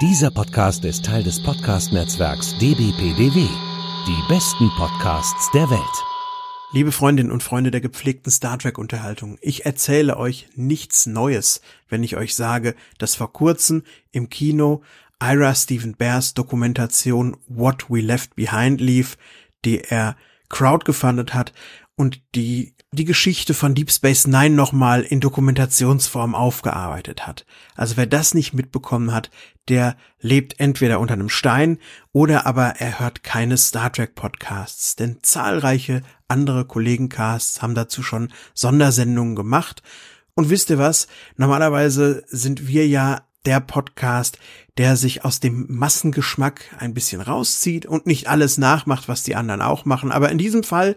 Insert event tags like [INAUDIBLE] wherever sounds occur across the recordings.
Dieser Podcast ist Teil des Podcast-Netzwerks dbpdw. Die besten Podcasts der Welt. Liebe Freundinnen und Freunde der gepflegten Star Trek-Unterhaltung, ich erzähle euch nichts Neues, wenn ich euch sage, dass vor kurzem im Kino Ira Stephen Bears Dokumentation What We Left Behind lief, die er crowdgefundet hat und die die Geschichte von Deep Space Nine nochmal in Dokumentationsform aufgearbeitet hat. Also wer das nicht mitbekommen hat, der lebt entweder unter einem Stein oder aber er hört keine Star Trek Podcasts, denn zahlreiche andere Kollegencasts haben dazu schon Sondersendungen gemacht. Und wisst ihr was? Normalerweise sind wir ja der Podcast, der sich aus dem Massengeschmack ein bisschen rauszieht und nicht alles nachmacht, was die anderen auch machen. Aber in diesem Fall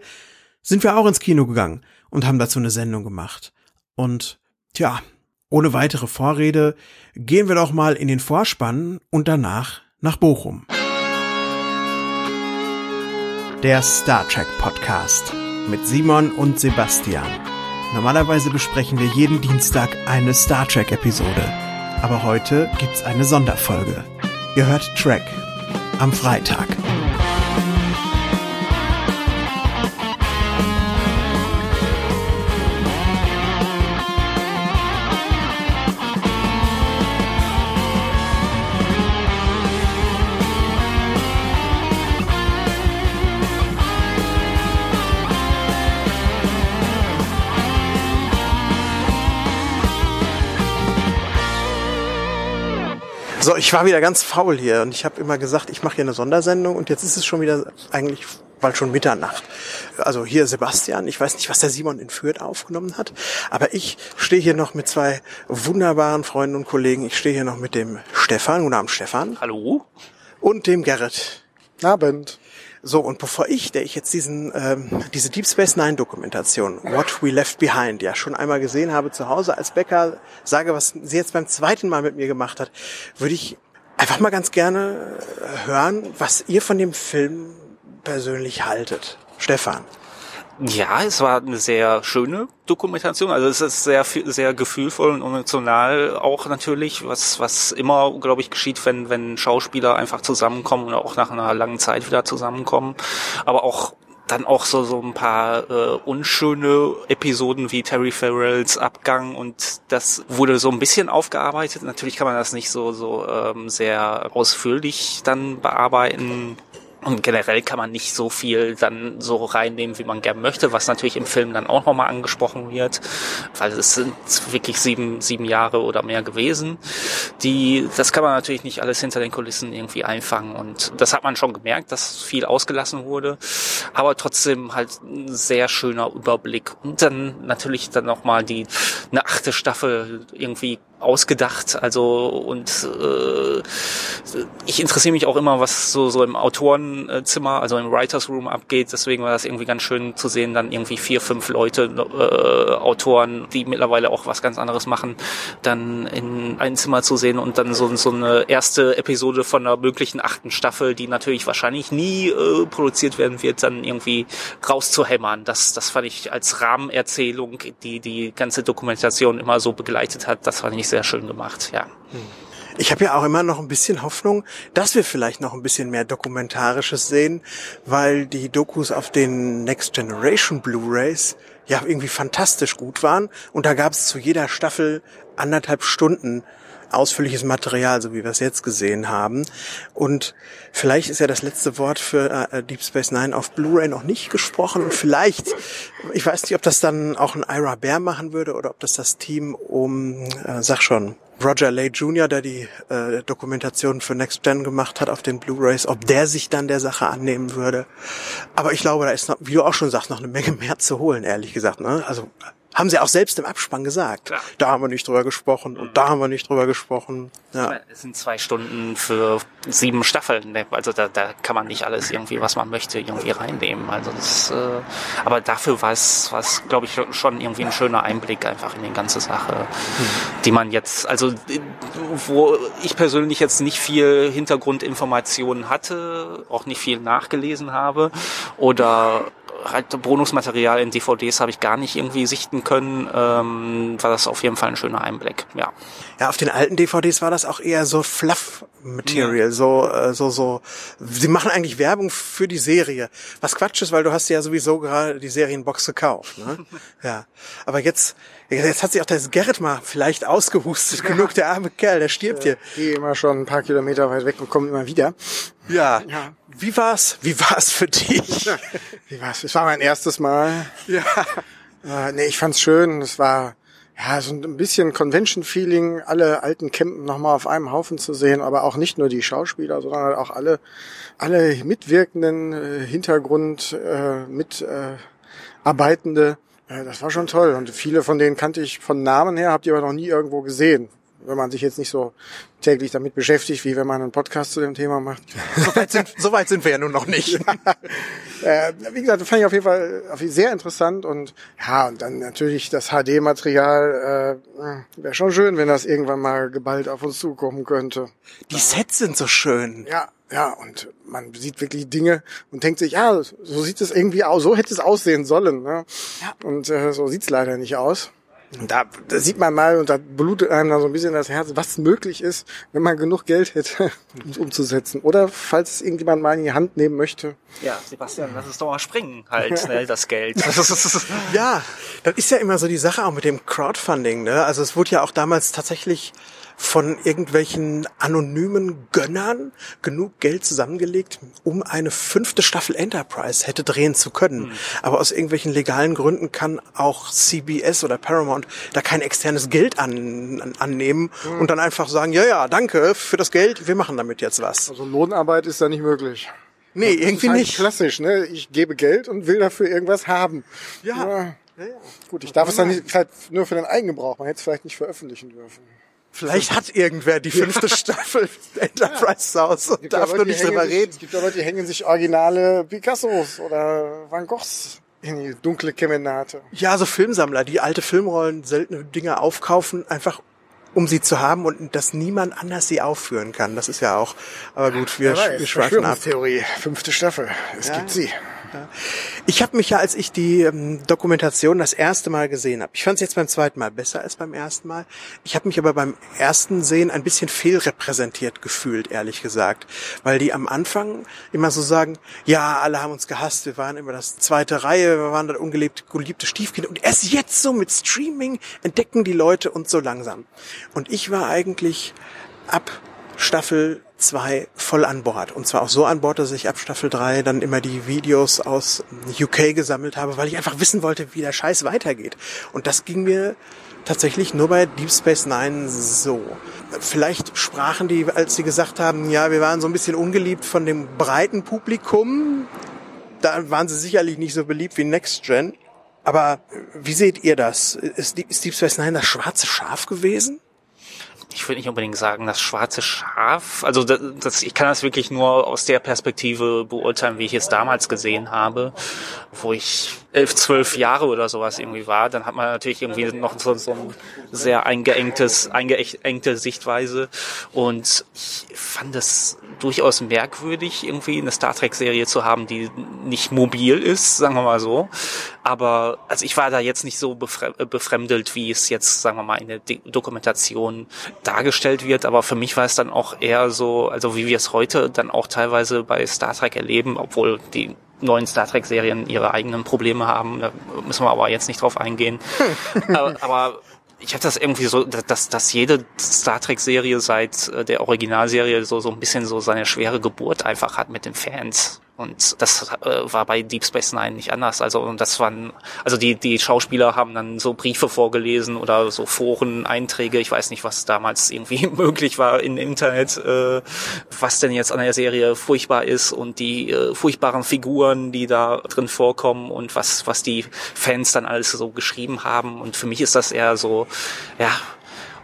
sind wir auch ins Kino gegangen und haben dazu eine Sendung gemacht. Und tja, ohne weitere Vorrede gehen wir doch mal in den Vorspann und danach nach Bochum. Der Star Trek Podcast mit Simon und Sebastian. Normalerweise besprechen wir jeden Dienstag eine Star Trek Episode, aber heute gibt's eine Sonderfolge. Ihr hört Track am Freitag. So, ich war wieder ganz faul hier und ich habe immer gesagt, ich mache hier eine Sondersendung und jetzt ist es schon wieder eigentlich bald schon Mitternacht. Also hier Sebastian, ich weiß nicht, was der Simon in Fürth aufgenommen hat, aber ich stehe hier noch mit zwei wunderbaren Freunden und Kollegen. Ich stehe hier noch mit dem Stefan, guten Abend Stefan. Hallo. Und dem Gerrit. Abend. So, und bevor ich, der ich jetzt diesen, ähm, diese Deep Space Nine Dokumentation, What We Left Behind, ja schon einmal gesehen habe zu Hause als Bäcker, sage, was sie jetzt beim zweiten Mal mit mir gemacht hat, würde ich einfach mal ganz gerne hören, was ihr von dem Film persönlich haltet. Stefan. Ja, es war eine sehr schöne Dokumentation. Also es ist sehr sehr gefühlvoll und emotional auch natürlich, was was immer, glaube ich, geschieht, wenn wenn Schauspieler einfach zusammenkommen und auch nach einer langen Zeit wieder zusammenkommen. Aber auch dann auch so so ein paar äh, unschöne Episoden wie Terry Farrells Abgang und das wurde so ein bisschen aufgearbeitet. Natürlich kann man das nicht so so ähm, sehr ausführlich dann bearbeiten und generell kann man nicht so viel dann so reinnehmen, wie man gern möchte, was natürlich im Film dann auch nochmal angesprochen wird, weil es sind wirklich sieben, sieben Jahre oder mehr gewesen. Die, das kann man natürlich nicht alles hinter den Kulissen irgendwie einfangen. Und das hat man schon gemerkt, dass viel ausgelassen wurde, aber trotzdem halt ein sehr schöner Überblick. Und dann natürlich dann nochmal die, eine achte Staffel irgendwie ausgedacht. Also und äh, ich interessiere mich auch immer, was so so im Autorenzimmer, also im Writers Room abgeht. Deswegen war das irgendwie ganz schön zu sehen, dann irgendwie vier, fünf Leute, äh, Autoren, die mittlerweile auch was ganz anderes machen, dann in ein Zimmer zu sehen und dann so so eine erste Episode von einer möglichen achten Staffel, die natürlich wahrscheinlich nie äh, produziert werden wird, dann irgendwie rauszuhämmern. Das das fand ich als Rahmenerzählung, die die ganze Dokumentation immer so begleitet hat, das fand ich sehr schön gemacht, ja. Ich habe ja auch immer noch ein bisschen Hoffnung, dass wir vielleicht noch ein bisschen mehr Dokumentarisches sehen, weil die Dokus auf den Next Generation Blu-rays ja irgendwie fantastisch gut waren und da gab es zu jeder Staffel anderthalb Stunden ausführliches Material, so wie wir es jetzt gesehen haben. Und vielleicht ist ja das letzte Wort für äh, Deep Space Nine auf Blu-ray noch nicht gesprochen. Und vielleicht, ich weiß nicht, ob das dann auch ein Ira Bear machen würde oder ob das das Team um, äh, sag schon, Roger Lay Jr., der die äh, Dokumentation für Next Gen gemacht hat auf den Blu-rays, ob der sich dann der Sache annehmen würde. Aber ich glaube, da ist noch, wie du auch schon sagst, noch eine Menge mehr zu holen, ehrlich gesagt. Ne? Also haben sie auch selbst im Abspann gesagt. Klar. Da haben wir nicht drüber gesprochen und da haben wir nicht drüber gesprochen. Ja. Es sind zwei Stunden für sieben Staffeln. ne? Also da, da kann man nicht alles irgendwie, was man möchte, irgendwie reinnehmen. Also das, äh, aber dafür war es, war es, glaube ich, schon irgendwie ein schöner Einblick einfach in die ganze Sache, die man jetzt, also wo ich persönlich jetzt nicht viel Hintergrundinformationen hatte, auch nicht viel nachgelesen habe oder Bonusmaterial in DVDs habe ich gar nicht irgendwie sichten können, ähm, war das auf jeden Fall ein schöner Einblick, ja. Ja, auf den alten DVDs war das auch eher so Fluff-Material, ja. so, äh, so, so. Sie machen eigentlich Werbung für die Serie. Was Quatsch ist, weil du hast ja sowieso gerade die Serienbox gekauft, ne? [LAUGHS] ja. Aber jetzt, Jetzt hat sich auch das Gerrit mal vielleicht ausgehustet. Ja. [LAUGHS] Genug, der arme Kerl, der stirbt hier. Ich gehe immer schon ein paar Kilometer weit weg und komme immer wieder. Ja. ja. Wie war's? Wie war's für dich? [LAUGHS] Wie war's? Es war mein erstes Mal. Ja. Äh, nee, ich fand's schön. Es war ja so ein bisschen Convention-Feeling, alle alten Campen nochmal auf einem Haufen zu sehen, aber auch nicht nur die Schauspieler, sondern halt auch alle, alle mitwirkenden äh, Hintergrund äh, mit äh, das war schon toll. Und viele von denen kannte ich von Namen her, habt ihr aber noch nie irgendwo gesehen. Wenn man sich jetzt nicht so täglich damit beschäftigt, wie wenn man einen Podcast zu dem Thema macht. So weit sind, so weit sind wir ja nun noch nicht. [LAUGHS] ja. äh, wie gesagt, das fand ich auf jeden Fall sehr interessant und ja, und dann natürlich das HD-Material. Äh, Wäre schon schön, wenn das irgendwann mal geballt auf uns zukommen könnte. Die Sets sind so schön. Ja, ja, und man sieht wirklich Dinge und denkt sich, ja, so sieht es irgendwie aus, so hätte es aussehen sollen. Ne? Ja. Und äh, so sieht's leider nicht aus. Und da, da sieht man mal und da blutet einem dann so ein bisschen das Herz, was möglich ist, wenn man genug Geld hätte, [LAUGHS] um es umzusetzen. Oder falls es irgendjemand mal in die Hand nehmen möchte. Ja, Sebastian, lass es doch mal springen, halt, schnell [LAUGHS] das Geld. ja, das ist ja immer so die Sache auch mit dem Crowdfunding. Ne? Also es wurde ja auch damals tatsächlich von irgendwelchen anonymen Gönnern genug Geld zusammengelegt, um eine fünfte Staffel Enterprise hätte drehen zu können. Mhm. Aber aus irgendwelchen legalen Gründen kann auch CBS oder Paramount da kein externes Geld an, an, annehmen mhm. und dann einfach sagen, ja, ja, danke für das Geld, wir machen damit jetzt was. Also Lohnarbeit ist da nicht möglich. Nee, das irgendwie halt nicht. Klassisch, ne? Ich gebe Geld und will dafür irgendwas haben. Ja. ja. ja, ja. Gut, ich darf es dann nicht, vielleicht nur für den Eigengebrauch. Man hätte es vielleicht nicht veröffentlichen dürfen. Vielleicht hat irgendwer die fünfte [LAUGHS] Staffel Enterprise House und darf nur nicht drüber reden. Es gibt ja Leute, die hängen sich originale Picassos oder Van Goghs in die dunkle Kemenate. Ja, so Filmsammler, die alte Filmrollen, seltene Dinge aufkaufen, einfach um sie zu haben und dass niemand anders sie aufführen kann. Das ist ja auch, aber gut, wir, ja, wir schweifen ab. Theorie, fünfte Staffel, es ja. gibt sie. Ich habe mich ja, als ich die ähm, Dokumentation das erste Mal gesehen habe, ich fand es jetzt beim zweiten Mal besser als beim ersten Mal. Ich habe mich aber beim ersten Sehen ein bisschen fehlrepräsentiert gefühlt, ehrlich gesagt, weil die am Anfang immer so sagen, ja, alle haben uns gehasst, wir waren immer das zweite Reihe, wir waren das ungeliebte, geliebte Stiefkind und erst jetzt so mit Streaming entdecken die Leute uns so langsam. Und ich war eigentlich ab Staffel 2 voll an Bord. Und zwar auch so an Bord, dass ich ab Staffel 3 dann immer die Videos aus UK gesammelt habe, weil ich einfach wissen wollte, wie der Scheiß weitergeht. Und das ging mir tatsächlich nur bei Deep Space Nine so. Vielleicht sprachen die, als sie gesagt haben, ja, wir waren so ein bisschen ungeliebt von dem breiten Publikum. Da waren sie sicherlich nicht so beliebt wie Next Gen. Aber wie seht ihr das? Ist Deep Space Nine das schwarze Schaf gewesen? Ich würde nicht unbedingt sagen, das schwarze Schaf. Also das, das, ich kann das wirklich nur aus der Perspektive beurteilen, wie ich es damals gesehen habe, wo ich elf, zwölf Jahre oder sowas irgendwie war. Dann hat man natürlich irgendwie noch so, so ein sehr eingeengtes, eingeengte Sichtweise. Und ich fand es durchaus merkwürdig, irgendwie eine Star Trek-Serie zu haben, die nicht mobil ist, sagen wir mal so. Aber also ich war da jetzt nicht so befremdelt, wie es jetzt, sagen wir mal, in der Dokumentation dargestellt wird. Aber für mich war es dann auch eher so, also wie wir es heute dann auch teilweise bei Star Trek erleben, obwohl die neuen Star Trek-Serien ihre eigenen Probleme haben. Da müssen wir aber jetzt nicht drauf eingehen. [LAUGHS] aber, aber ich habe das irgendwie so, dass, dass jede Star Trek-Serie seit äh, der Originalserie so, so ein bisschen so seine schwere Geburt einfach hat mit den Fans. Und das äh, war bei Deep Space Nine nicht anders. Also und das waren, also die die Schauspieler haben dann so Briefe vorgelesen oder so Foren-Einträge. Ich weiß nicht, was damals irgendwie [LAUGHS] möglich war im Internet, äh, was denn jetzt an der Serie furchtbar ist und die äh, furchtbaren Figuren, die da drin vorkommen und was was die Fans dann alles so geschrieben haben. Und für mich ist das eher so, ja,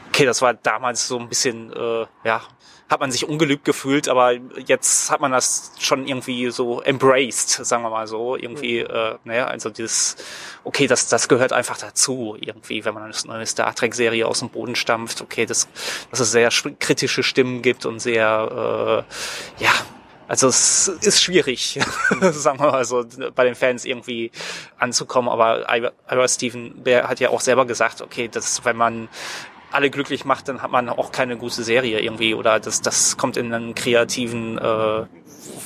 okay, das war damals so ein bisschen, äh, ja, hat man sich ungelübt gefühlt, aber jetzt hat man das schon irgendwie so embraced, sagen wir mal so. Irgendwie, mhm. äh, naja, also dieses, okay, das, das gehört einfach dazu, irgendwie, wenn man eine neue Star Trek-Serie aus dem Boden stampft, okay, das, dass es sehr kritische Stimmen gibt und sehr, äh, ja, Also es ist schwierig, [LAUGHS] sagen wir mal so, bei den Fans irgendwie anzukommen. Aber Ira Steven Bear hat ja auch selber gesagt, okay, dass wenn man alle glücklich macht, dann hat man auch keine gute Serie irgendwie oder das, das kommt in einen kreativen äh,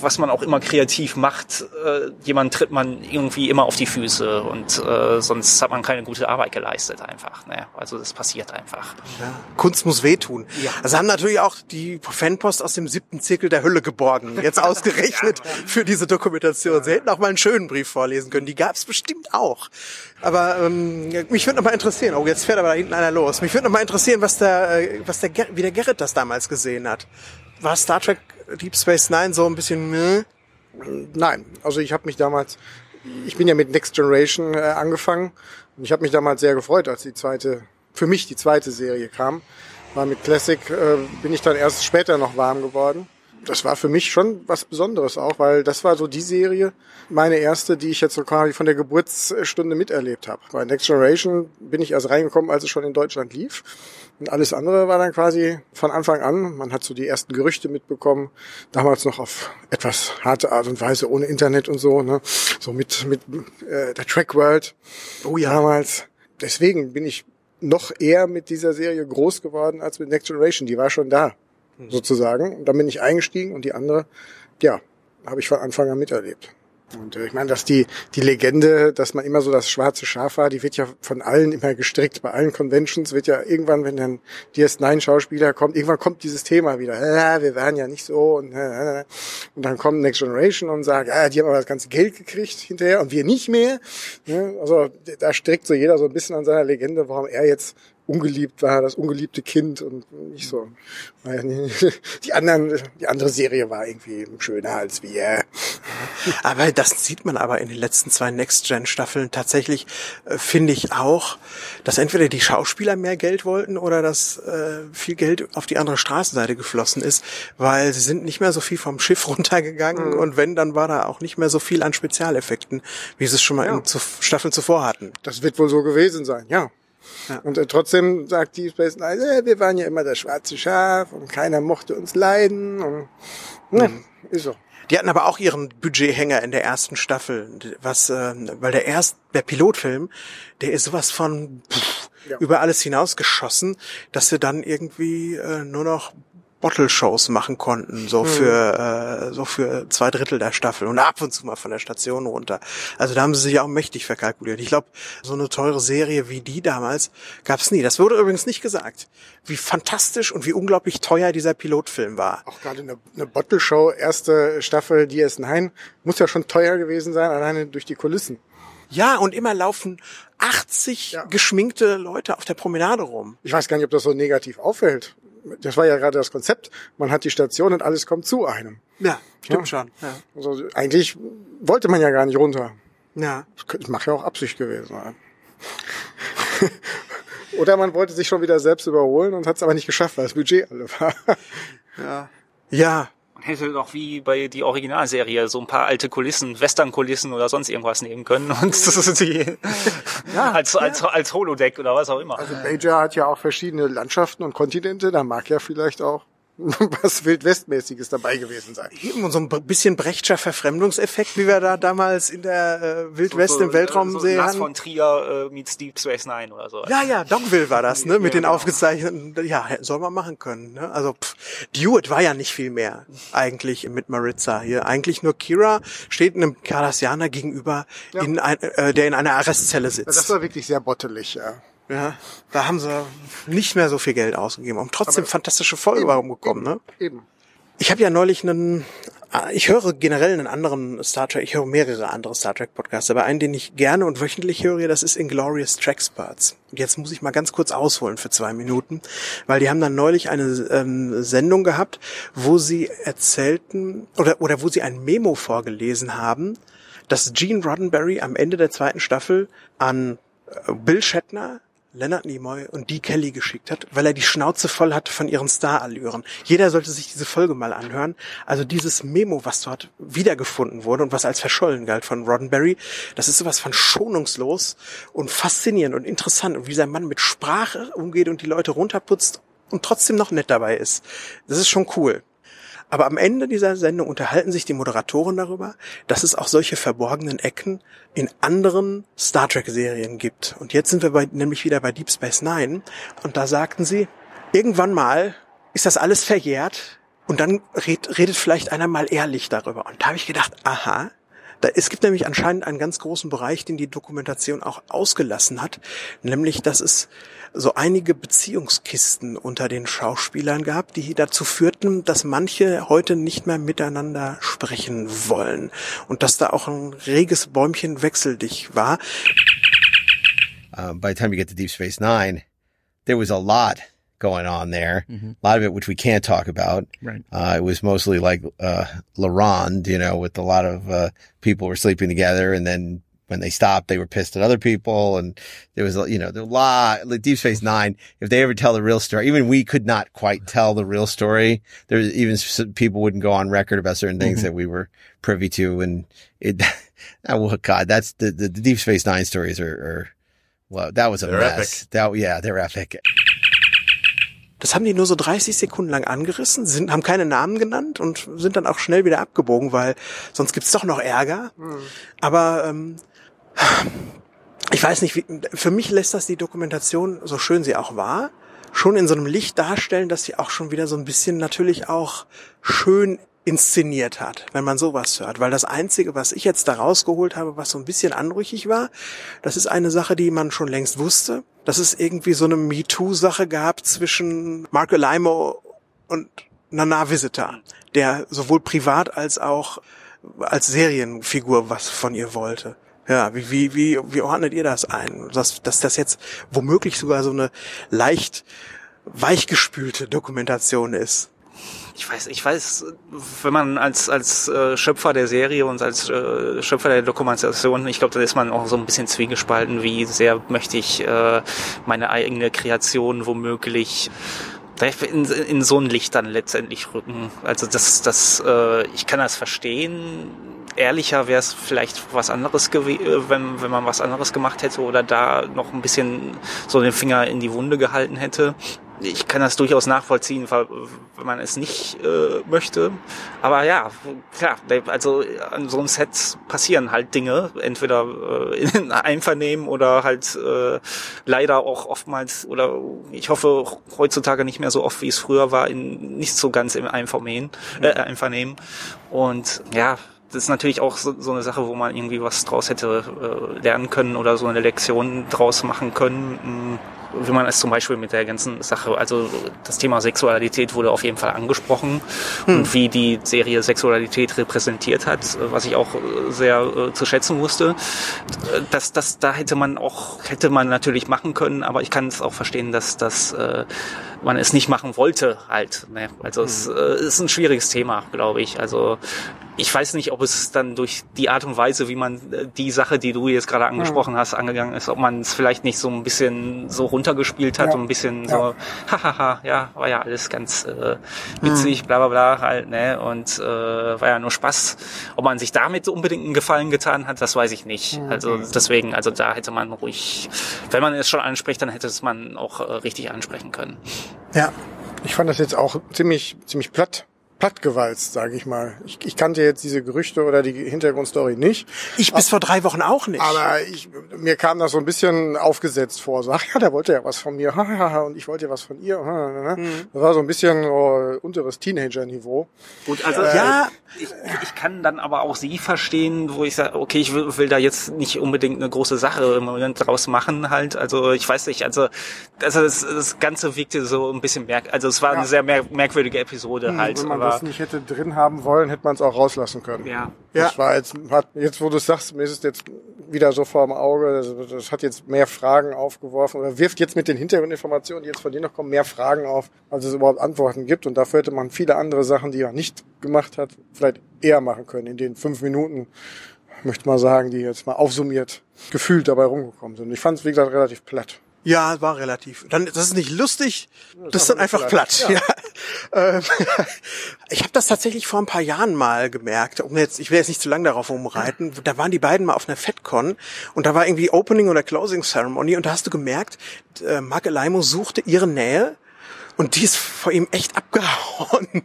was man auch immer kreativ macht, äh, jemand tritt man irgendwie immer auf die Füße und äh, sonst hat man keine gute Arbeit geleistet einfach. Ne? Also das passiert einfach. Ja. Kunst muss wehtun. Ja. Also haben natürlich auch die Fanpost aus dem siebten Zirkel der Hölle geborgen. Jetzt [LAUGHS] ausgerechnet für diese Dokumentation. Sie hätten auch mal einen schönen Brief vorlesen können. Die gab es bestimmt auch. Aber ähm, mich würde noch mal interessieren. Oh, jetzt fährt aber da hinten einer los. Mich würde noch mal interessieren, was der, äh, was der, wie der Gerrit das damals gesehen hat. War Star Trek Deep Space Nine so ein bisschen meh? Nein, also ich habe mich damals, ich bin ja mit Next Generation äh, angefangen und ich habe mich damals sehr gefreut, als die zweite, für mich die zweite Serie kam. War mit Classic äh, bin ich dann erst später noch warm geworden das war für mich schon was Besonderes auch, weil das war so die Serie, meine erste, die ich jetzt so quasi von der Geburtsstunde miterlebt habe. Bei Next Generation bin ich erst reingekommen, als es schon in Deutschland lief. Und alles andere war dann quasi von Anfang an. Man hat so die ersten Gerüchte mitbekommen, damals noch auf etwas harte Art und Weise, ohne Internet und so, ne? So mit, mit äh, der Track World. Oh ja. Damals. Deswegen bin ich noch eher mit dieser Serie groß geworden als mit Next Generation. Die war schon da sozusagen. Und dann bin ich eingestiegen und die andere, ja, habe ich von Anfang an miterlebt. Und äh, ich meine, dass die, die Legende, dass man immer so das schwarze Schaf war, die wird ja von allen immer gestrickt. Bei allen Conventions wird ja irgendwann, wenn dann DS9-Schauspieler kommt, irgendwann kommt dieses Thema wieder. Ja, wir waren ja nicht so. Und, und dann kommt Next Generation und sagt, ja, die haben aber das ganze Geld gekriegt hinterher und wir nicht mehr. Also da strickt so jeder so ein bisschen an seiner Legende, warum er jetzt ungeliebt war, das ungeliebte Kind und nicht so. [LAUGHS] Die anderen, die andere Serie war irgendwie schöner als wir. [LAUGHS] Aber das sieht man aber in den letzten zwei Next-Gen-Staffeln tatsächlich, äh, finde ich auch, dass entweder die Schauspieler mehr Geld wollten oder dass äh, viel Geld auf die andere Straßenseite geflossen ist, weil sie sind nicht mehr so viel vom Schiff [LAUGHS] runtergegangen mhm. und wenn, dann war da auch nicht mehr so viel an Spezialeffekten, wie sie es schon mal ja. in Staffeln zuvor hatten. Das wird wohl so gewesen sein, ja. Ja. Und äh, trotzdem sagt die Space Nine, äh, wir waren ja immer das schwarze Schaf und keiner mochte uns leiden. Und, ne, mhm. ist so. Die hatten aber auch ihren Budgethänger in der ersten Staffel, was, äh, weil der erst der Pilotfilm, der ist sowas von pff, ja. über alles hinausgeschossen, dass sie dann irgendwie äh, nur noch Bottle-Shows machen konnten, so mhm. für äh, so für zwei Drittel der Staffel und ab und zu mal von der Station runter. Also da haben sie sich auch mächtig verkalkuliert. Ich glaube, so eine teure Serie wie die damals gab's nie. Das wurde übrigens nicht gesagt, wie fantastisch und wie unglaublich teuer dieser Pilotfilm war. Auch gerade eine, eine Bottle-Show, erste Staffel DS9, muss ja schon teuer gewesen sein, alleine durch die Kulissen. Ja, und immer laufen 80 ja. geschminkte Leute auf der Promenade rum. Ich weiß gar nicht, ob das so negativ auffällt das war ja gerade das Konzept, man hat die Station und alles kommt zu einem. Ja, stimmt ja. schon. Ja. Also eigentlich wollte man ja gar nicht runter. Ja. Das mag ja auch Absicht gewesen sein. [LAUGHS] Oder man wollte sich schon wieder selbst überholen und hat es aber nicht geschafft, weil das Budget alle war. ja. Ja, hätte doch wie bei die Originalserie so ein paar alte Kulissen, Western-Kulissen oder sonst irgendwas nehmen können und [LAUGHS] die ja, [LAUGHS] als, als, als Holodeck oder was auch immer. Also Major hat ja auch verschiedene Landschaften und Kontinente, da mag ja vielleicht auch [LAUGHS] was Wildwestmäßiges dabei gewesen sein. Eben, und so ein bisschen Brechtscher Verfremdungseffekt, wie wir da damals in der äh, Wildwest so, so, im Weltraum so sehen. Lars von Trier äh, meets Deep Space Nine oder so. Ja, ja, Dogville war das, ne, mit ja, den genau. aufgezeichneten, ja, soll man machen können, ne? Also, pff, Dewitt war ja nicht viel mehr, eigentlich, mit Maritza hier. Eigentlich nur Kira steht einem Cardassianer gegenüber, ja. in ein, äh, der in einer Arrestzelle sitzt. Das war wirklich sehr bottelig, ja. Ja, da haben sie nicht mehr so viel Geld ausgegeben, um trotzdem aber fantastische Folgen rumgekommen, ne? Eben. Ich habe ja neulich einen, ich höre generell einen anderen Star Trek, ich höre mehrere andere Star Trek Podcasts, aber einen, den ich gerne und wöchentlich höre, das ist Inglorious Tracksperts. Und jetzt muss ich mal ganz kurz ausholen für zwei Minuten, weil die haben dann neulich eine ähm, Sendung gehabt, wo sie erzählten oder oder wo sie ein Memo vorgelesen haben, dass Gene Roddenberry am Ende der zweiten Staffel an äh, Bill Shatner, Leonard Nimoy und Dee Kelly geschickt hat, weil er die Schnauze voll hatte von ihren Starallüren. Jeder sollte sich diese Folge mal anhören. Also dieses Memo, was dort wiedergefunden wurde und was als verschollen galt von Roddenberry, das ist sowas von schonungslos und faszinierend und interessant und wie sein Mann mit Sprache umgeht und die Leute runterputzt und trotzdem noch nett dabei ist. Das ist schon cool. Aber am Ende dieser Sendung unterhalten sich die Moderatoren darüber, dass es auch solche verborgenen Ecken in anderen Star Trek Serien gibt. Und jetzt sind wir bei, nämlich wieder bei Deep Space Nine. Und da sagten sie, irgendwann mal ist das alles verjährt und dann red, redet vielleicht einer mal ehrlich darüber. Und da habe ich gedacht, aha, da, es gibt nämlich anscheinend einen ganz großen Bereich, den die Dokumentation auch ausgelassen hat, nämlich dass es so einige Beziehungskisten unter den Schauspielern gab, die dazu führten, dass manche heute nicht mehr miteinander sprechen wollen und dass da auch ein reges Bäumchen wechseldig war. Uh, by the time you get to Deep Space Nine, there was a lot going on there. Mm-hmm. A lot of it, which we can't talk about. Right. Uh, it was mostly like, uh, La Ronde, you know, with a lot of, uh, people were sleeping together and then when they stopped, they were pissed at other people. And there was, you know, the lot, like Deep Space Nine, if they ever tell the real story, even we could not quite tell the real story. There even people wouldn't go on record about certain things mm-hmm. that we were privy to. And it, [LAUGHS] oh God, that's the, the, the Deep Space Nine stories are, are well, that was a they're mess. Epic. That, yeah, they're epic. Das haben die nur so 30 Sekunden lang angerissen, sind, haben keine Namen genannt und sind dann auch schnell wieder abgebogen, weil sonst gibt's doch noch Ärger. Mhm. Aber ähm, ich weiß nicht, wie, für mich lässt das die Dokumentation, so schön sie auch war, schon in so einem Licht darstellen, dass sie auch schon wieder so ein bisschen natürlich auch schön inszeniert hat, wenn man sowas hört. Weil das Einzige, was ich jetzt da rausgeholt habe, was so ein bisschen anrüchig war, das ist eine Sache, die man schon längst wusste, dass es irgendwie so eine MeToo-Sache gab zwischen Marco Limo und Nana Visitor, der sowohl privat als auch als Serienfigur was von ihr wollte. Ja, wie, wie, wie, wie ordnet ihr das ein? Dass, dass das jetzt womöglich sogar so eine leicht weichgespülte Dokumentation ist ich weiß, ich weiß, wenn man als als äh, Schöpfer der Serie und als äh, Schöpfer der Dokumentation, ich glaube, da ist man auch so ein bisschen zwiegespalten, wie sehr möchte ich äh, meine eigene Kreation womöglich in, in so ein Licht dann letztendlich rücken. Also das, das, äh, ich kann das verstehen. Ehrlicher wäre es vielleicht was anderes gewesen, äh, wenn, wenn man was anderes gemacht hätte oder da noch ein bisschen so den Finger in die Wunde gehalten hätte ich kann das durchaus nachvollziehen, wenn man es nicht äh, möchte. Aber ja, klar, also an so einem Set passieren halt Dinge, entweder äh, in [LAUGHS] Einvernehmen oder halt äh, leider auch oftmals, oder ich hoffe heutzutage nicht mehr so oft, wie es früher war, in nicht so ganz im Einvernehmen. Äh, Einvernehmen. Und ja, das ist natürlich auch so, so eine Sache, wo man irgendwie was draus hätte äh, lernen können oder so eine Lektion draus machen können. Hm wie man es zum Beispiel mit der ganzen Sache, also das Thema Sexualität wurde auf jeden Fall angesprochen hm. und wie die Serie Sexualität repräsentiert hat, was ich auch sehr äh, zu schätzen wusste. Das, das, da hätte man auch, hätte man natürlich machen können, aber ich kann es auch verstehen, dass, dass äh, man es nicht machen wollte halt. Ne? Also hm. es äh, ist ein schwieriges Thema, glaube ich. Also ich weiß nicht, ob es dann durch die Art und Weise, wie man äh, die Sache, die du jetzt gerade angesprochen hast, angegangen ist, ob man es vielleicht nicht so ein bisschen so runtergespielt hat ja. und ein bisschen ja. so, hahaha, ja, war ja alles ganz äh, witzig, mhm. bla bla bla halt, ne? Und äh, war ja nur Spaß. Ob man sich damit unbedingt einen Gefallen getan hat, das weiß ich nicht. Mhm. Also deswegen, also da hätte man ruhig, wenn man es schon anspricht, dann hätte es man auch äh, richtig ansprechen können. Ja, ich fand das jetzt auch ziemlich, ziemlich platt plattgewalzt, sage ich mal. Ich, ich kannte jetzt diese Gerüchte oder die Hintergrundstory nicht. Ich bis vor drei Wochen auch nicht. Aber ich, mir kam das so ein bisschen aufgesetzt vor. So, ach ja, der wollte ja was von mir, und ich wollte ja was von ihr. Mhm. Das war so ein bisschen so unteres Teenager-Niveau. Gut, also äh, ja, ich, ich kann dann aber auch sie verstehen, wo ich sage, okay, ich will, will da jetzt nicht unbedingt eine große Sache im Moment draus machen halt. Also ich weiß nicht, also, also das, das Ganze wirkte so ein bisschen merk, also es war ja. eine sehr mer merkwürdige Episode mhm, halt. aber das nicht hätte drin haben wollen, hätte man es auch rauslassen können. Ja. Das ja. war jetzt, hat, jetzt wo du es sagst, mir ist es jetzt wieder so vor dem Auge, das, das, hat jetzt mehr Fragen aufgeworfen oder wirft jetzt mit den Hintergrundinformationen, die jetzt von dir noch kommen, mehr Fragen auf, als es überhaupt Antworten gibt. Und dafür hätte man viele andere Sachen, die er nicht gemacht hat, vielleicht eher machen können. In den fünf Minuten, möchte mal sagen, die jetzt mal aufsummiert, gefühlt dabei rumgekommen sind. Ich fand es, wie gesagt, relativ platt. Ja, war relativ. Dann, das ist nicht lustig, das, das ist dann einfach platt. Ja. ja. Ähm, [LAUGHS] ich habe das tatsächlich vor ein paar Jahren mal gemerkt. Um jetzt, ich will jetzt nicht zu lange darauf umreiten. Da waren die beiden mal auf einer FedCon und da war irgendwie Opening oder Closing Ceremony und da hast du gemerkt, äh, Mark Elaimo suchte ihre Nähe und die ist vor ihm echt abgehauen.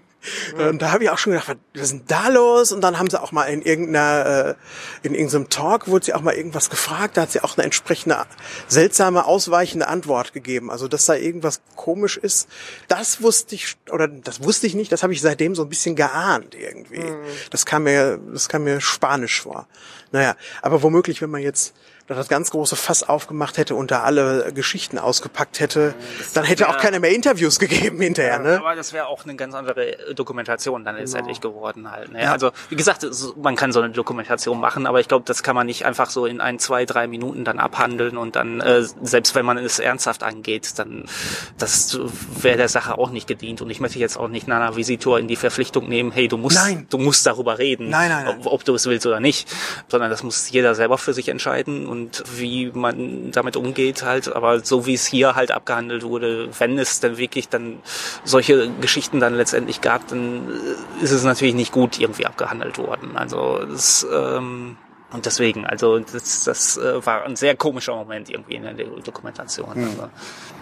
Und da habe ich auch schon gedacht, was ist denn da los? Und dann haben sie auch mal in irgendeiner, äh, in irgendeinem Talk wurde sie auch mal irgendwas gefragt, da hat sie auch eine entsprechende seltsame, ausweichende Antwort gegeben. Also, dass da irgendwas komisch ist, das wusste ich, oder das wusste ich nicht, das habe ich seitdem so ein bisschen geahnt irgendwie. Mhm. Das kam mir, das kam mir spanisch vor. Naja, aber womöglich, wenn man jetzt das ganz große Fass aufgemacht hätte und da alle Geschichten ausgepackt hätte, das dann hätte wär, auch keiner mehr Interviews gegeben hinterher. Ja, ne? Aber das wäre auch eine ganz andere Dokumentation dann letztendlich genau. geworden halt. Ne? Ja. Also wie gesagt, man kann so eine Dokumentation machen, aber ich glaube, das kann man nicht einfach so in ein, zwei, drei Minuten dann abhandeln und dann, äh, selbst wenn man es ernsthaft angeht, dann das wäre der Sache auch nicht gedient. Und ich möchte jetzt auch nicht Nana Visitor in die Verpflichtung nehmen, hey, du musst, nein. du musst darüber reden, nein, nein, nein. Ob, ob du es willst oder nicht, sondern das muss jeder selber für sich entscheiden und und wie man damit umgeht halt. Aber so wie es hier halt abgehandelt wurde, wenn es dann wirklich dann solche Geschichten dann letztendlich gab, dann ist es natürlich nicht gut irgendwie abgehandelt worden. Also das, ähm, und deswegen, also das, das äh, war ein sehr komischer Moment irgendwie in der Dokumentation. Hm. Also.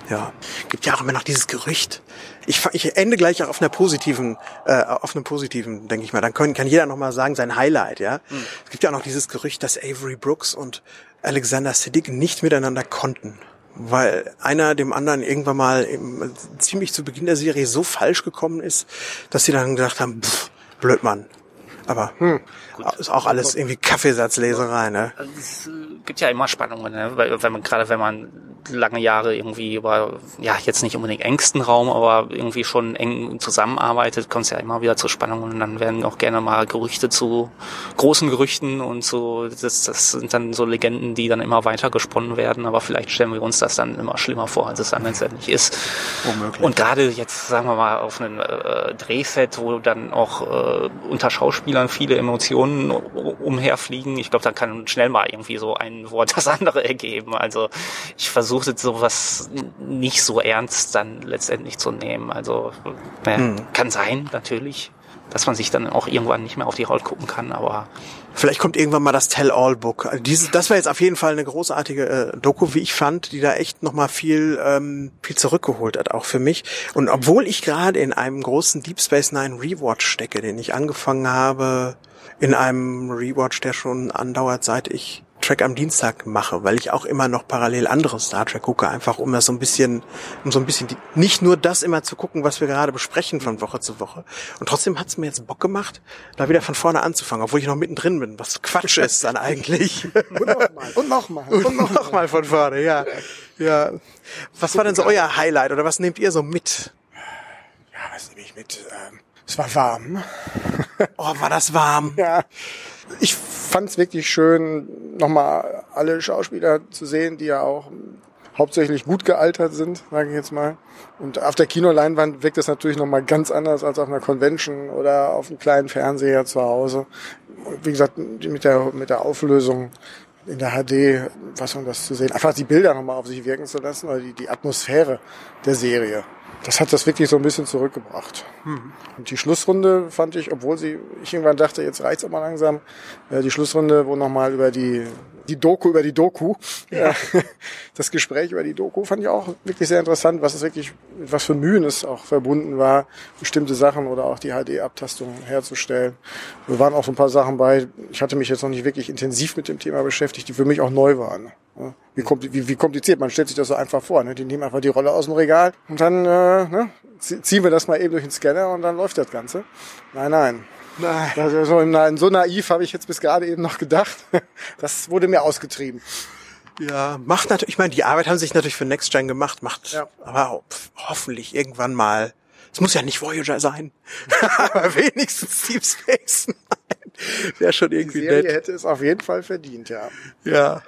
Ja, gibt ja auch immer noch dieses Gerücht. Ich, ich ende gleich auch auf einer positiven, äh, auf einem positiven, denke ich mal. Dann können, kann jeder noch mal sagen sein Highlight, ja. Hm. Es gibt ja auch noch dieses Gerücht, dass Avery Brooks und Alexander Siddig nicht miteinander konnten. Weil einer dem anderen irgendwann mal im, ziemlich zu Beginn der Serie so falsch gekommen ist, dass sie dann gedacht haben, pff, blöd Mann. Aber hm, ist auch alles irgendwie Kaffeesatzleserei, ne? Also es äh, gibt ja immer Spannungen, ne? Wenn man gerade wenn man lange Jahre irgendwie über, ja, jetzt nicht unbedingt engsten Raum, aber irgendwie schon eng zusammenarbeitet, kommt es ja immer wieder zu Spannungen und dann werden auch gerne mal Gerüchte zu großen Gerüchten und so, das, das sind dann so Legenden, die dann immer weiter gesponnen werden, aber vielleicht stellen wir uns das dann immer schlimmer vor, als es dann letztendlich ist. Womöglich. Und gerade jetzt, sagen wir mal, auf einem äh, Drehset, wo dann auch äh, unter Schauspielern viele Emotionen umherfliegen, ich glaube, da kann schnell mal irgendwie so ein Wort das andere ergeben. Also ich versuche versucht sowas nicht so ernst dann letztendlich zu nehmen. Also ja, hm. kann sein, natürlich, dass man sich dann auch irgendwann nicht mehr auf die Haut gucken kann, aber Vielleicht kommt irgendwann mal das Tell-All-Book. Also dieses, das war jetzt auf jeden Fall eine großartige äh, Doku, wie ich fand, die da echt nochmal viel, ähm, viel zurückgeholt hat, auch für mich. Und obwohl ich gerade in einem großen Deep Space Nine Rewatch stecke, den ich angefangen habe, in einem Rewatch, der schon andauert, seit ich Trek am Dienstag mache, weil ich auch immer noch parallel andere Star Trek gucke, einfach um das so ein bisschen, um so ein bisschen die, nicht nur das immer zu gucken, was wir gerade besprechen von Woche zu Woche. Und trotzdem hat es mir jetzt Bock gemacht, da wieder von vorne anzufangen, obwohl ich noch mittendrin bin, was Quatsch ist dann eigentlich. und nochmal. Und nochmal. Und nochmal noch von vorne, ja. Ja. Was war denn so euer Highlight oder was nehmt ihr so mit? Ja, was nehme ich mit? Ähm, es war warm. oh, war das warm. Ja ich fand es wirklich schön, nochmal alle Schauspieler zu sehen, die ja auch hauptsächlich gut gealtert sind, sage ich jetzt mal. Und auf der Kinoleinwand wirkt es natürlich nochmal ganz anders als auf einer Convention oder auf einem kleinen Fernseher zu Hause. Wie gesagt, mit der, mit der Auflösung in der HD, was um das zu sehen, einfach die Bilder nochmal auf sich wirken zu lassen oder die, die Atmosphäre der Serie das hat das wirklich so ein bisschen zurückgebracht. Mhm. Und die Schlussrunde fand ich, obwohl sie, ich irgendwann dachte, jetzt reicht's aber langsam, äh, die Schlussrunde, wo nochmal über die, die Doku über die Doku, ja. [LAUGHS] das Gespräch über die Doku fand ich auch wirklich sehr interessant, was es wirklich, was für Mühen es auch verbunden war, bestimmte Sachen oder auch die HD-Abtastung herzustellen. Wir waren auch so ein paar Sachen bei, ich hatte mich jetzt noch nicht wirklich intensiv mit dem Thema beschäftigt, die für mich auch neu waren. Wie, kompliziert, man stellt sich das so einfach vor. Ne? Die nehmen einfach die Rolle aus dem Regal und dann äh, ne, ziehen wir das mal eben durch den Scanner und dann läuft das Ganze. Nein, nein. Nein. Also so, so naiv habe ich jetzt bis gerade eben noch gedacht. [LAUGHS] Das wurde mir ausgetrieben. Ja, macht natürlich, ich meine, die Arbeit haben sich natürlich für Next Gen gemacht, macht ja. aber hoffentlich irgendwann mal. Es muss ja nicht Voyager sein, [LAUGHS] aber wenigstens Deep Space Wäre schon irgendwie die Serie nett. hätte es auf jeden Fall verdient, ja. Ja.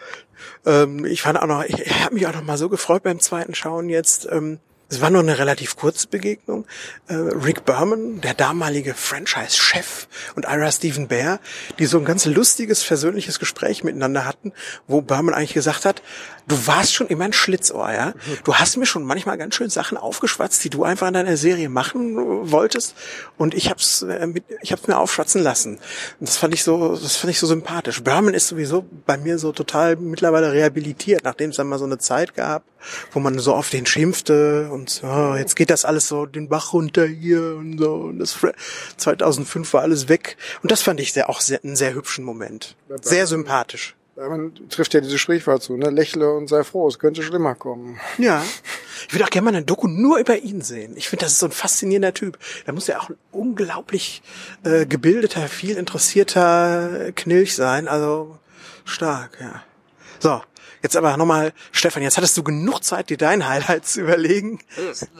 Ähm, ich fand auch noch, ich, ich habe mich auch noch mal so gefreut beim zweiten Schauen jetzt. Ähm, es war nur eine relativ kurze Begegnung. Äh, Rick Berman, der damalige Franchise-Chef und Ira Stephen Bear, die so ein ganz lustiges, versöhnliches Gespräch miteinander hatten, wo Berman eigentlich gesagt hat, du warst schon immer ein Schlitzohr, ja. Du hast mir schon manchmal ganz schön Sachen aufgeschwatzt, die du einfach in deiner Serie machen wolltest. Und ich hab's, äh, mit, ich hab's mir aufschwatzen lassen. Und das fand ich so, das fand ich so sympathisch. Berman ist sowieso bei mir so total mittlerweile rehabilitiert, nachdem es dann mal so eine Zeit gab, wo man so auf den schimpfte und oh, jetzt geht das alles so den Bach runter hier und so. Und das 2005 war alles weg. Und das fand ich sehr, auch sehr, einen sehr hübschen Moment. Sehr sympathisch. Man trifft ja dieses Sprichwort zu, ne? Lächle und sei froh, es könnte schlimmer kommen. Ja. Ich würde auch gerne mal eine Doku nur über ihn sehen. Ich finde, das ist so ein faszinierender Typ. Da muss ja auch ein unglaublich äh, gebildeter, viel interessierter Knilch sein. Also stark, ja. So, Jetzt aber nochmal, Stefan, jetzt hattest du genug Zeit, dir dein Highlights zu überlegen.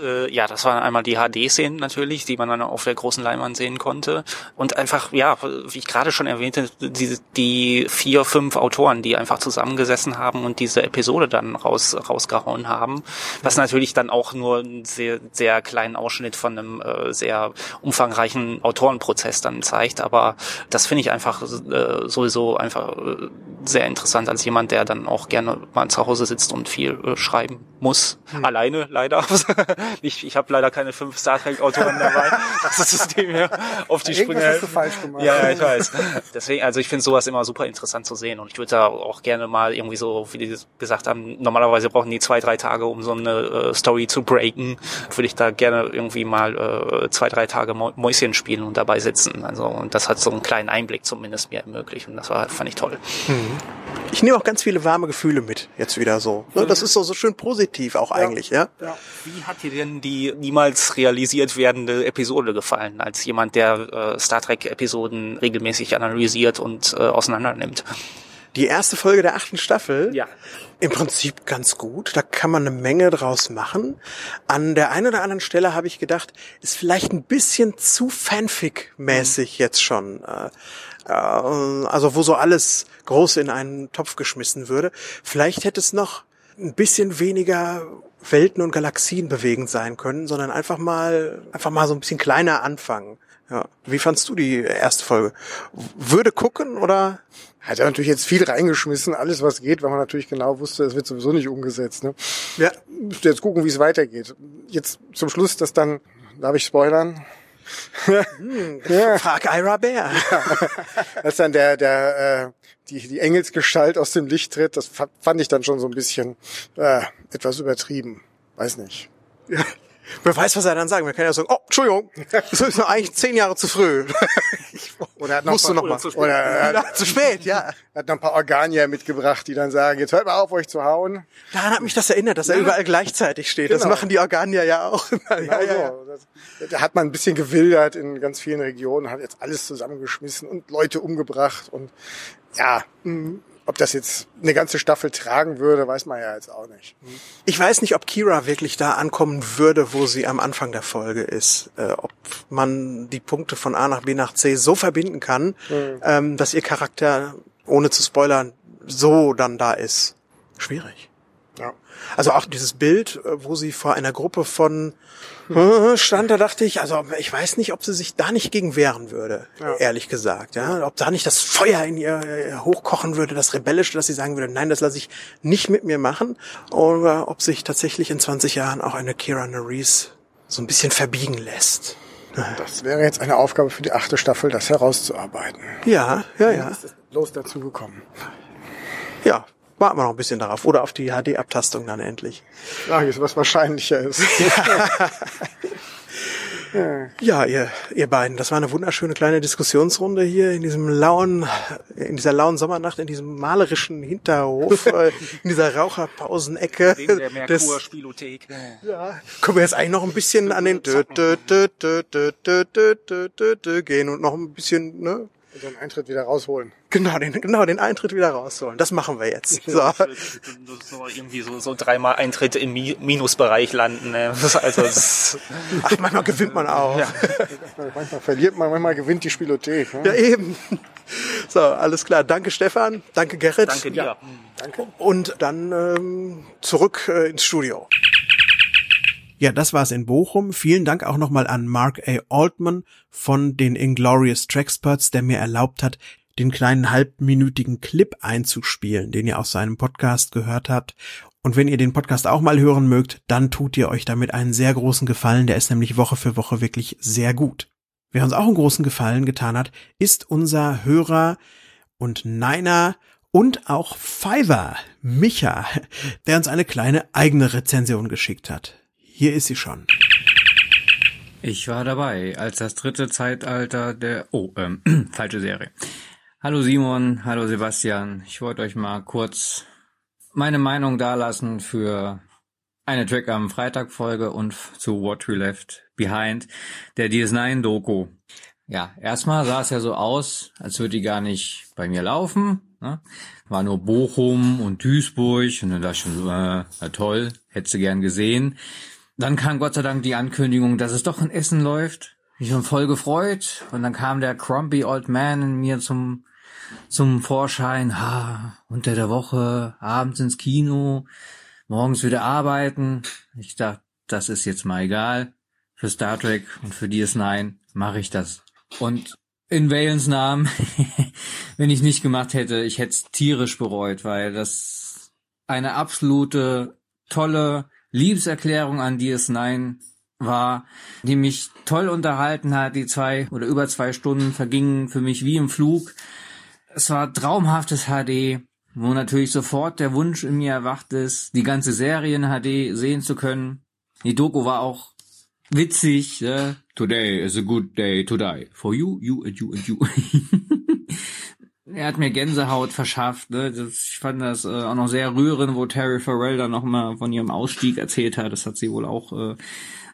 Äh, ja, das waren einmal die HD-Szenen natürlich, die man dann auf der großen Leinwand sehen konnte. Und einfach, ja, wie ich gerade schon erwähnte, die, die vier, fünf Autoren, die einfach zusammengesessen haben und diese Episode dann raus, rausgehauen haben. Was natürlich dann auch nur einen sehr, sehr kleinen Ausschnitt von einem äh, sehr umfangreichen Autorenprozess dann zeigt. Aber das finde ich einfach äh, sowieso einfach äh, sehr interessant als jemand, der dann auch gerne mal zu Hause sitzt und viel äh, schreiben muss. Hm. Alleine, leider. [LAUGHS] ich ich habe leider keine fünf Star Trek-Autoren dabei. [LAUGHS] Das ist das System hier auf die Sprünge. Hast du falsch gemacht. Ja, ja, ich weiß. Deswegen, also ich finde sowas immer super interessant zu sehen und ich würde da auch gerne mal irgendwie so, wie die gesagt haben, normalerweise brauchen die zwei, drei Tage, um so eine äh, Story zu breaken. Würde ich da gerne irgendwie mal äh, zwei, drei Tage Mäuschen spielen und dabei sitzen. Also und das hat so einen kleinen Einblick zumindest mir ermöglicht und das war fand ich toll. Mhm. Ich nehme auch ganz viele warme Gefühle mit, jetzt wieder so. Ne? Das ist so, so schön positiv auch eigentlich, ja. ja. Wie hat dir denn die niemals realisiert werdende Episode gefallen, als jemand, der äh, Star Trek-Episoden regelmäßig analysiert und äh, auseinandernimmt? Die erste Folge der achten Staffel. Ja. Im Prinzip ganz gut. Da kann man eine Menge draus machen. An der einen oder anderen Stelle habe ich gedacht, ist vielleicht ein bisschen zu Fanfic-mäßig mhm. jetzt schon. Äh, äh, also wo so alles groß in einen Topf geschmissen würde. Vielleicht hätte es noch ein bisschen weniger Welten und Galaxien bewegend sein können, sondern einfach mal, einfach mal so ein bisschen kleiner anfangen. Ja. Wie fandst du die erste Folge? Würde gucken oder? Hat er natürlich jetzt viel reingeschmissen, alles was geht, weil man natürlich genau wusste, es wird sowieso nicht umgesetzt. Ne? Ja. Müsste jetzt gucken, wie es weitergeht. Jetzt zum Schluss, dass dann, darf ich spoilern? Hm, ja. Frag Ira Bär. Ja. Als dann der, der, äh, die, die Engelsgestalt aus dem Licht tritt, das fand ich dann schon so ein bisschen äh, etwas übertrieben. Weiß nicht. Ja. [LAUGHS] Wer weiß, was er dann sagen. Wir können ja sagen, oh, Entschuldigung, [LAUGHS] das ist eigentlich zehn Jahre zu früh. [LAUGHS] oder hat noch, Musst paar, noch mal. Oder, [LAUGHS] oder äh, zu spät, ja. Hat noch ein paar Organier mitgebracht, die dann sagen, jetzt hört mal auf, euch zu hauen. Daran hat mich das erinnert, dass ja. er überall gleichzeitig steht. Genau. Das machen die Organier ja auch. Genau ja, ja, so. da hat man ein bisschen gewildert in ganz vielen Regionen, hat jetzt alles zusammengeschmissen und Leute umgebracht und ja, mhm. Ob das jetzt eine ganze Staffel tragen würde, weiß man ja jetzt auch nicht. Ich weiß nicht, ob Kira wirklich da ankommen würde, wo sie am Anfang der Folge ist. Äh, ob man die Punkte von A nach B nach C so verbinden kann, mhm. ähm, dass ihr Charakter, ohne zu spoilern, so dann da ist. Schwierig. Ja. Also auch dieses Bild, äh, wo sie vor einer Gruppe von äh, stand, da dachte ich, also ich weiß nicht, ob sie sich da nicht gegen wehren würde, ja. ehrlich gesagt. Ja, ob da nicht das Feuer in ihr äh, hochkochen würde, das Rebellische, dass sie sagen würde, nein, das lasse ich nicht mit mir machen, oder ob sich tatsächlich in 20 Jahren auch eine Kira Nerys so ein bisschen verbiegen lässt. Das wäre jetzt eine Aufgabe für die achte Staffel, das herauszuarbeiten. Ja, ja, ja. Ist bloß dazu gekommen. Ja, warten wir noch ein bisschen darauf. Oder auf die HD-Abtastung dann endlich. Ach, ist was wahrscheinlicher ist. [LAUGHS] ja, ihr, ihr beiden, das war eine wunderschöne kleine Diskussionsrunde hier in diesem lauen, in dieser lauen Sommernacht, in diesem malerischen Hinterhof, [LAUGHS] äh, in dieser Raucherpausenecke. Neben der Merkur-Spielothek. Ja, können wir jetzt eigentlich noch ein bisschen an den gehen und noch ein bisschen, ne? Und den Eintritt wieder rausholen. Genau, den, genau, den Eintritt wieder rausholen. Das machen wir jetzt. [LAUGHS] So. so irgendwie so, so dreimal Eintritt im Minusbereich landen. Ne? [LAUGHS] Also, [LAUGHS] Ach, manchmal gewinnt man auch. Ja. manchmal verliert man, manchmal gewinnt die Spielothek. Ne? Ja, eben. So, alles klar. Danke, Stefan. Danke, Gerrit. Danke dir. Ja. Danke. Und dann ähm, zurück äh, ins Studio. Ja, das war's in Bochum. Vielen Dank auch nochmal an Mark A. Altman von den Inglorious Tracksperts, der mir erlaubt hat, den kleinen halbminütigen Clip einzuspielen, den ihr aus seinem Podcast gehört habt. Und wenn ihr den Podcast auch mal hören mögt, dann tut ihr euch damit einen sehr großen Gefallen. Der ist nämlich Woche für Woche wirklich sehr gut. Wer uns auch einen großen Gefallen getan hat, ist unser Hörer und Niner und auch Fiverr, Micha, der uns eine kleine eigene Rezension geschickt hat. Hier ist sie schon. Ich war dabei, als das dritte Zeitalter der... Oh, ähm, [CLEARS THROAT] falsche Serie. Hallo Simon, hallo Sebastian. Ich wollte euch mal kurz meine Meinung dalassen für eine Track am Freitag Folge und zu What We Left Behind, der DS9-Doku. Ja, erstmal sah es ja so aus, als würde die gar nicht bei mir laufen. Ne? War nur Bochum und Duisburg und dann dachte ich schon äh, na toll, hätte sie gern gesehen. Dann kam Gott sei Dank die Ankündigung, dass es doch in Essen läuft. Ich bin voll gefreut und dann kam der Crumpy Old Man in mir zum zum Vorschein. Ha, unter der Woche, abends ins Kino, morgens wieder arbeiten. Ich dachte, das ist jetzt mal egal. Für Star Trek und für DS9 mache ich das. Und in Valens Namen, [LAUGHS] wenn ich nicht gemacht hätte, ich hätte es tierisch bereut, weil das eine absolute tolle Liebeserklärung an DS9 war, die mich toll unterhalten hat. Die zwei oder über zwei Stunden vergingen für mich wie im Flug. Es war traumhaftes HD, wo natürlich sofort der Wunsch in mir erwacht ist, die ganze Serie in HD sehen zu können. Die Doku war auch witzig. Äh, Today is a good day to die. For you, you and you and you. [LAUGHS] er hat mir Gänsehaut verschafft. Ne? Das, ich fand das äh, auch noch sehr rührend, wo Terry Farrell dann nochmal von ihrem Ausstieg erzählt hat. Das hat sie wohl auch äh,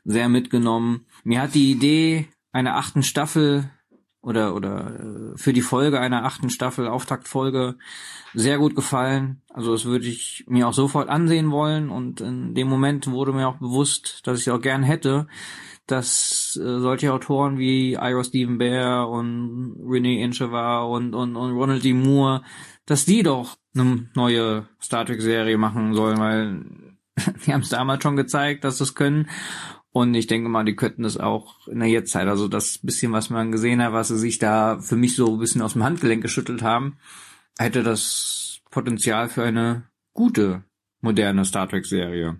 sehr mitgenommen. Mir hat die Idee einer achten Staffel oder oder äh, für die Folge einer achten Staffel Auftaktfolge sehr gut gefallen. Also das würde ich mir auch sofort ansehen wollen und in dem Moment wurde mir auch bewusst, dass ich auch gern hätte, dass äh, solche Autoren wie Ira Stephen Bear und Renee Inchevar und, und, und Ronald D. Moore, dass die doch eine neue Star Trek Serie machen sollen, weil [LAUGHS] die haben es damals schon gezeigt, dass es können. Und ich denke mal, die könnten es auch in der Jetztzeit. Also das bisschen, was man gesehen hat, was sie sich da für mich so ein bisschen aus dem Handgelenk geschüttelt haben, hätte das Potenzial für eine gute, moderne Star Trek Serie.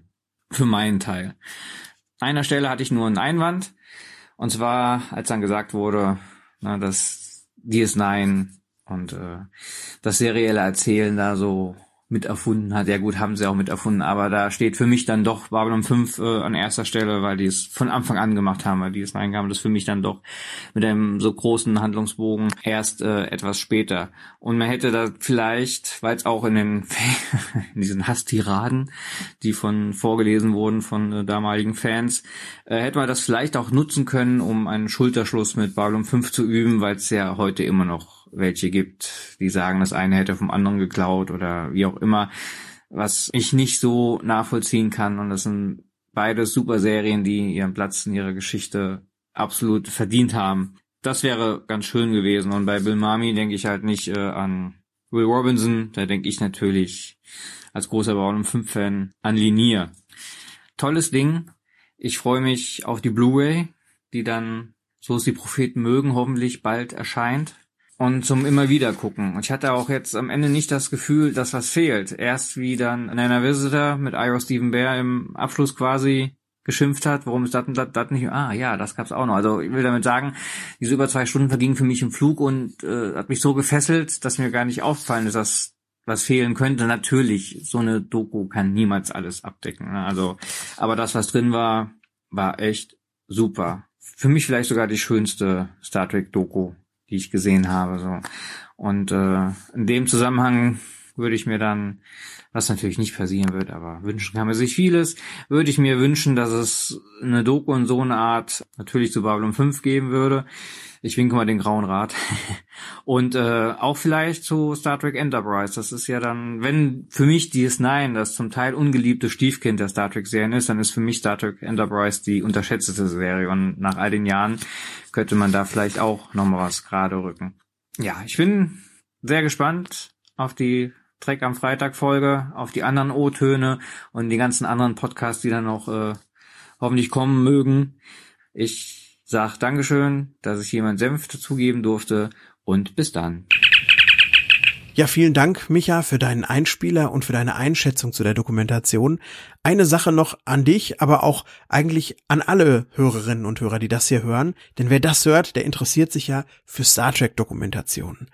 Für meinen Teil einer Stelle hatte ich nur einen Einwand. Und zwar, als dann gesagt wurde, na, dass DS9 und äh, das serielle Erzählen da so mit erfunden hat. Ja gut, haben sie auch mit erfunden, aber da steht für mich dann doch Babylon 5 äh, an erster Stelle, weil die es von Anfang an gemacht haben, weil die es reingaben. Das für mich dann doch mit einem so großen Handlungsbogen erst äh, etwas später. Und man hätte da vielleicht, weil es auch in den [LAUGHS] in diesen Hasstiraden, die von vorgelesen wurden von äh, damaligen Fans, äh, hätte man das vielleicht auch nutzen können, um einen Schulterschluss mit Babylon 5 zu üben, weil es ja heute immer noch welche gibt, die sagen, das eine hätte vom anderen geklaut oder wie auch immer, was ich nicht so nachvollziehen kann. Und das sind beide super Serien, die ihren Platz in ihrer Geschichte absolut verdient haben. Das wäre ganz schön gewesen. Und bei Bill Mami denke ich halt nicht äh, an Will Robinson, da denke ich natürlich als großer Babylon 5 Fan an Linier. Tolles Ding. Ich freue mich auf die Blu-ray, die dann, so es die Propheten mögen, hoffentlich bald erscheint und zum immer wieder gucken. Und ich hatte auch jetzt am Ende nicht das Gefühl, dass was fehlt. Erst wie dann Nana Visitor mit Ira Stephen Bear im Abschluss quasi geschimpft hat, warum ist das und das, das nicht, ah ja, das gab's auch noch. Also ich will damit sagen, diese über zwei Stunden vergingen für mich im Flug und äh, hat mich so gefesselt, dass mir gar nicht auffallen ist, dass was fehlen könnte. Natürlich, so eine Doku kann niemals alles abdecken. Ne? Also, aber das, was drin war, war echt super. Für mich vielleicht sogar die schönste Star Trek Doku die ich gesehen habe. So. Und äh, in dem Zusammenhang würde ich mir dann, was natürlich nicht passieren wird, aber wünschen kann man sich vieles, würde ich mir wünschen, dass es eine Doku in so eine Art natürlich zu Babylon 5 geben würde. Ich winke mal den grauen Rat. [LAUGHS] Und äh, auch vielleicht zu Star Trek Enterprise. Das ist ja dann, wenn für mich DS9 das zum Teil ungeliebte Stiefkind der Star Trek-Serien ist, dann ist für mich Star Trek Enterprise die unterschätzte Serie. Und nach all den Jahren könnte man da vielleicht auch nochmal was gerade rücken. Ja, ich bin sehr gespannt auf die Trek am Freitag Folge, auf die anderen O-Töne und die ganzen anderen Podcasts, die dann noch äh, hoffentlich kommen mögen. Ich sag Dankeschön, dass ich jemand Senf dazugeben durfte und bis dann. Ja, vielen Dank, Micha, für deinen Einspieler und für deine Einschätzung zu der Dokumentation. Eine Sache noch an dich, aber auch eigentlich an alle Hörerinnen und Hörer, die das hier hören. Denn wer das hört, der interessiert sich ja für Star Trek Dokumentationen.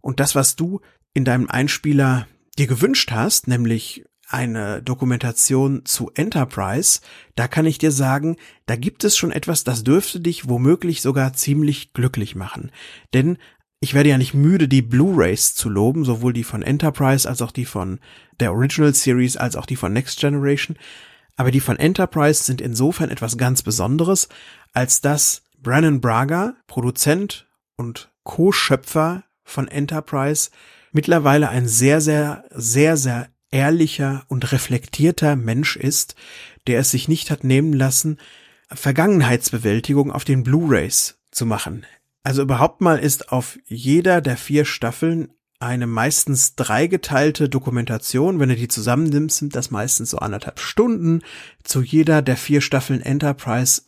Und das, was du in deinem Einspieler dir gewünscht hast, nämlich eine Dokumentation zu Enterprise, da kann ich dir sagen, da gibt es schon etwas, das dürfte dich womöglich sogar ziemlich glücklich machen. Denn ich werde ja nicht müde, die Blu-rays zu loben, sowohl die von Enterprise als auch die von der Original Series als auch die von Next Generation. Aber die von Enterprise sind insofern etwas ganz Besonderes, als dass Brandon Braga, Produzent und Co-Schöpfer von Enterprise, mittlerweile ein sehr, sehr, sehr, sehr ehrlicher und reflektierter Mensch ist, der es sich nicht hat nehmen lassen, Vergangenheitsbewältigung auf den Blu-rays zu machen. Also überhaupt mal ist auf jeder der vier Staffeln eine meistens dreigeteilte Dokumentation. Wenn du die zusammennimmst, sind das meistens so anderthalb Stunden zu jeder der vier Staffeln Enterprise.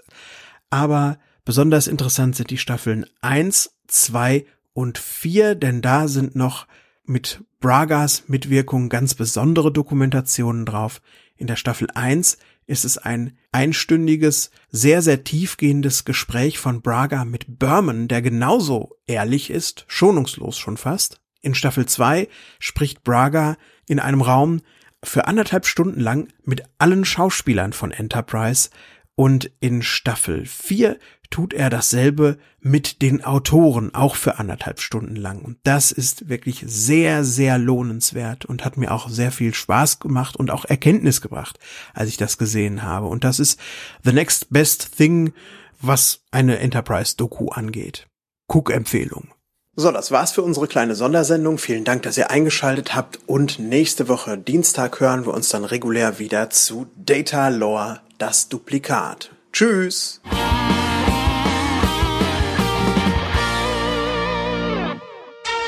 Aber besonders interessant sind die Staffeln eins, zwei und vier, denn da sind noch mit Bragas Mitwirkung ganz besondere Dokumentationen drauf. In der Staffel 1 ist es ein einstündiges, sehr, sehr tiefgehendes Gespräch von Braga mit Berman, der genauso ehrlich ist, schonungslos schon fast. In Staffel 2 spricht Braga in einem Raum für anderthalb Stunden lang mit allen Schauspielern von Enterprise und in Staffel 4 tut er dasselbe mit den Autoren, auch für anderthalb Stunden lang. Und das ist wirklich sehr, sehr lohnenswert und hat mir auch sehr viel Spaß gemacht und auch Erkenntnis gebracht, als ich das gesehen habe. Und das ist the next best thing, was eine Enterprise-Doku angeht. Cook-Empfehlung. So, das war's für unsere kleine Sondersendung. Vielen Dank, dass ihr eingeschaltet habt und nächste Woche Dienstag hören wir uns dann regulär wieder zu Data Lore, das Duplikat. Tschüss!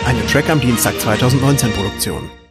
Eine Track am Dienstag 2019 Produktion.